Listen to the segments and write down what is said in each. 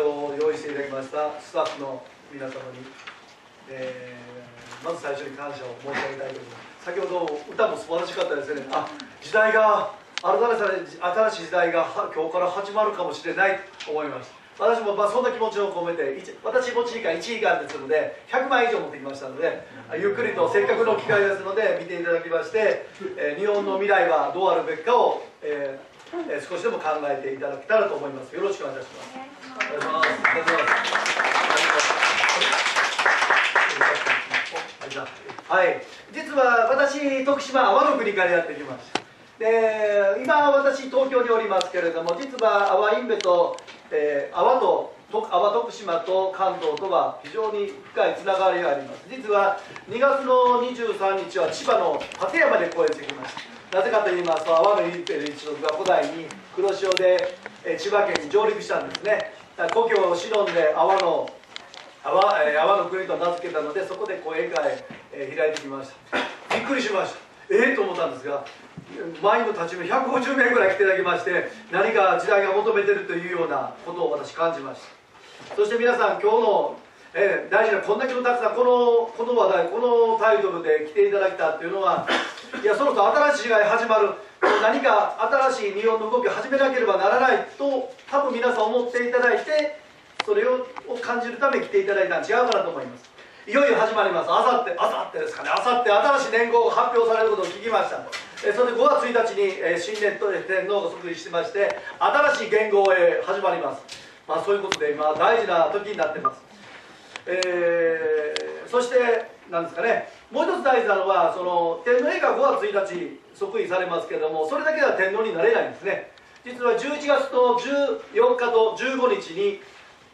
を用意していただきました。スタッフの皆様に、えーまず最初に感謝を申し上げたいと思います。先ほど歌も素晴らしかったですね。あ時代が改めて新しい時代がは今日から始まるかもしれないと思います。私もまあそんな気持ちを込めて一私持ち時間1時間ですので100枚以上持ってきましたのでゆっくりとせっかくの機会ですので見ていただきまして、えー日本の未来はどうあるべきかを、えーえー少しでも考えていただけたらと思いますよろしくお願いしますお願いします。お願います。はい、実は私、徳島、阿波の国からやってきました。で、今、私、東京におりますけれども、実は阿波インベと、えー、阿波と、と阿波徳島と関東とは非常に深いつながりがあります。実は2月の23日は千葉の館山で公演してきました。なぜかと言いますと、阿波のインペル一族が古代に黒潮で、千葉県に上陸したんですね。故郷を忍んで阿波の阿波,、の国と名付けたのでそこで講演会、え開いてきました。びっくりしました。ええと思ったんですが前の立ち目150名ぐらい来ていただきまして何か時代が求めてるというようなことを私感じました。そして皆さん今日の、えー大事なこんだけのたくさんこのこの話題このタイトルで来ていただきたっていうのはいやそろそろ新しい時代始まる。何か新しい日本の動きを始めなければならないと多分皆さん思っていただいてそれを感じるために来ていただいたん違うかなと思います。いよいよ始まります。あさってあさってですかね。あさって新しい年号が発表されることを聞きました。えそれで5月1日にえ新年と天皇が即位してまして新しい元号へ始まります。まあそういうことで今大事な時になってます。えーそしてなんですかね。もう一つ大事なのはその天皇陛下5月1日即位されますけれどもそれだけでは天皇になれないんですね。実は11月の14日と15日に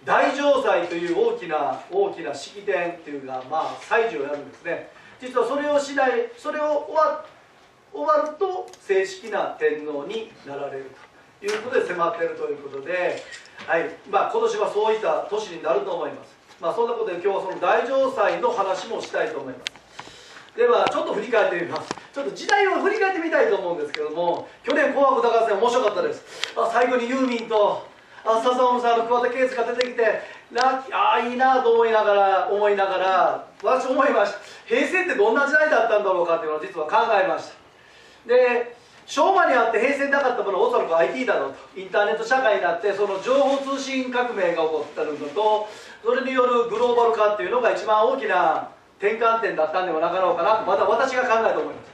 大城祭という大きな大きな式典っていうかまあ祭事をやるんですね。実はそれをしないそれを終わ終わると正式な天皇になられるということで迫っているということで、はい。まあ、今年はそういった年になると思います、まあ、そんなことで今日はその大城祭の話もしたいと思います。ではちょっと振り返ってみます。ちょっと時代を振り返ってみたいと思うんですけども去年「紅白歌合戦」面白かったです。あ最後にユーミンとあ笹尾さんの桑田佳祐が出てきてラッキーああいいなと思いながら思いながら私思いました。平成ってどんな時代だったんだろうかっていうのを実は考えました。で昭和にあって平成になかったものはおそらく IT だろうと。インターネット社会になってその情報通信革命が起こってるのとそれによるグローバル化っていうのが一番大きな転換点だったんではなかろうかなとまた私が考えて思います。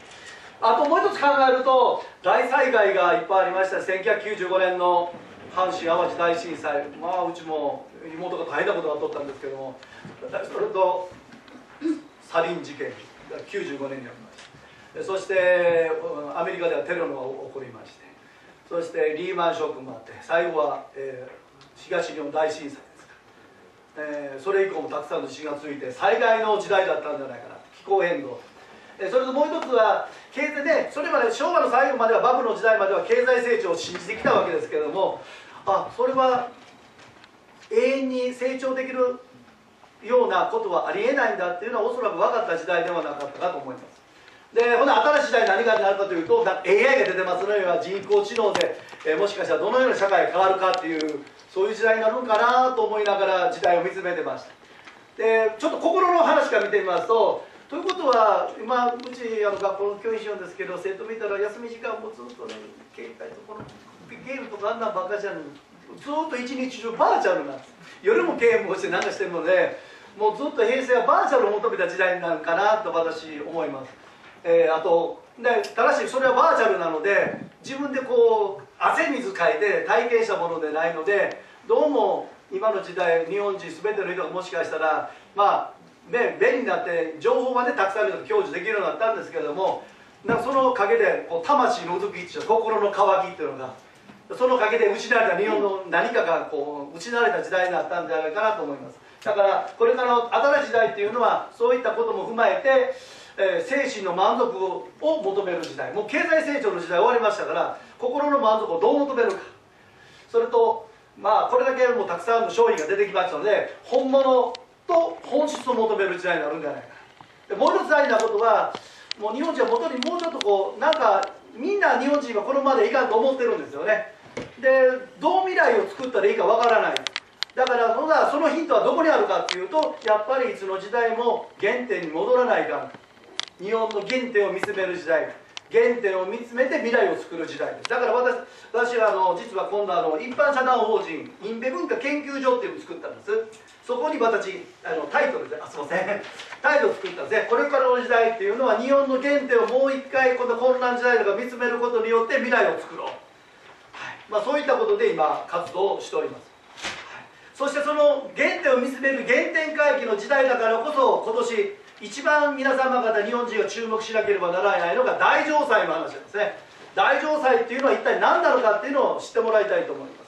あともう一つ考えると大災害がいっぱいありました1995年の阪神・淡路大震災。まあうちも妹が大変なことが起こったんですけどもそれとサリン事件が95年にありましたそしてアメリカではテロが起こりましてそしてリーマンショックもあって最後は、えー東日本大震災、えーそれ以降もたくさんの地震が続いて災害の時代だったんじゃないかな気候変動。えーそれともう一つは経済ねそれまで昭和の最後まではバブルの時代までは経済成長を信じてきたわけですけれどもあそれは永遠に成長できるようなことはありえないんだっていうのはおそらく分かった時代ではなかったかと思います。でほな新しい時代何がなるかというと AI が出てますのには人工知能で、えーもしかしたらどのような社会が変わるかっていうそういう時代になるのかなと思いながら時代を見つめてました。でちょっと心の話から見てみますとということは今うちあの学校の教員しようんですけど生徒見たら休み時間もずっとね携帯とこのゲームとかあんなんばっかじゃんずっと一日中バーチャルなんです夜もゲームをして何かしてるのでもうずっと平成はバーチャルを求めた時代になるかなと私思います、えーあとでただしそれはバーチャルなので自分でこう汗水かいて体験したものでないのでどうも今の時代日本人全ての人がもしかしたらまあね便利になって情報までたくさんの人が享受できるようになったんですけれどもなんかその陰でこう魂のうずきっていう心の渇きっていうのがその陰で失われた日本の何かがこう失われた時代になったんじゃないかなと思います。だからこれからの新しい時代っていうのはそういったことも踏まえて、えー精神の満足を求める時代。もう経済成長の時代終わりましたから心の満足をどう求めるか。それとまあこれだけもたくさんの商品が出てきましたので本物と本質を求める時代になるんじゃないか。でもう一つ大事なことはもう日本人は元にもうちょっとこうなんかみんな日本人はこのままでいかんと思ってるんですよね。でどう未来を作ったらいいかわからない。だからそのヒントはどこにあるかっていうとやっぱりいつの時代も原点に戻らないかん。日本の原点を見つめる時代。原点を見つめて未来を作る時代です。だから私私はあの実は今度あの一般社団法人インベ文化研究所っていうのを作ったんです。そこに私あのタイトルであすいません。タイトル作ったんですね。これからの時代っていうのは日本の原点をもう一回この混乱時代とか見つめることによって未来を作ろう、はい。まあ、そういったことで今活動をしております。そしてその原点を見つめる原点回帰の時代だからこそ今年一番皆様方日本人が注目しなければならないのが大城祭の話なんですね。大城祭っていうのは一体何なのかっていうのを知ってもらいたいと思います。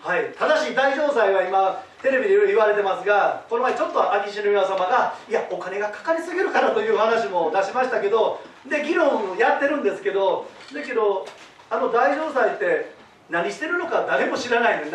はい、ただし大城祭は今テレビでいろいろ言われてますがこの前ちょっと秋篠宮様がいやお金がかかりすぎるからという話も出しましたけどで議論やってるんですけどだけどあの大城祭って何してるのか誰も知らないのに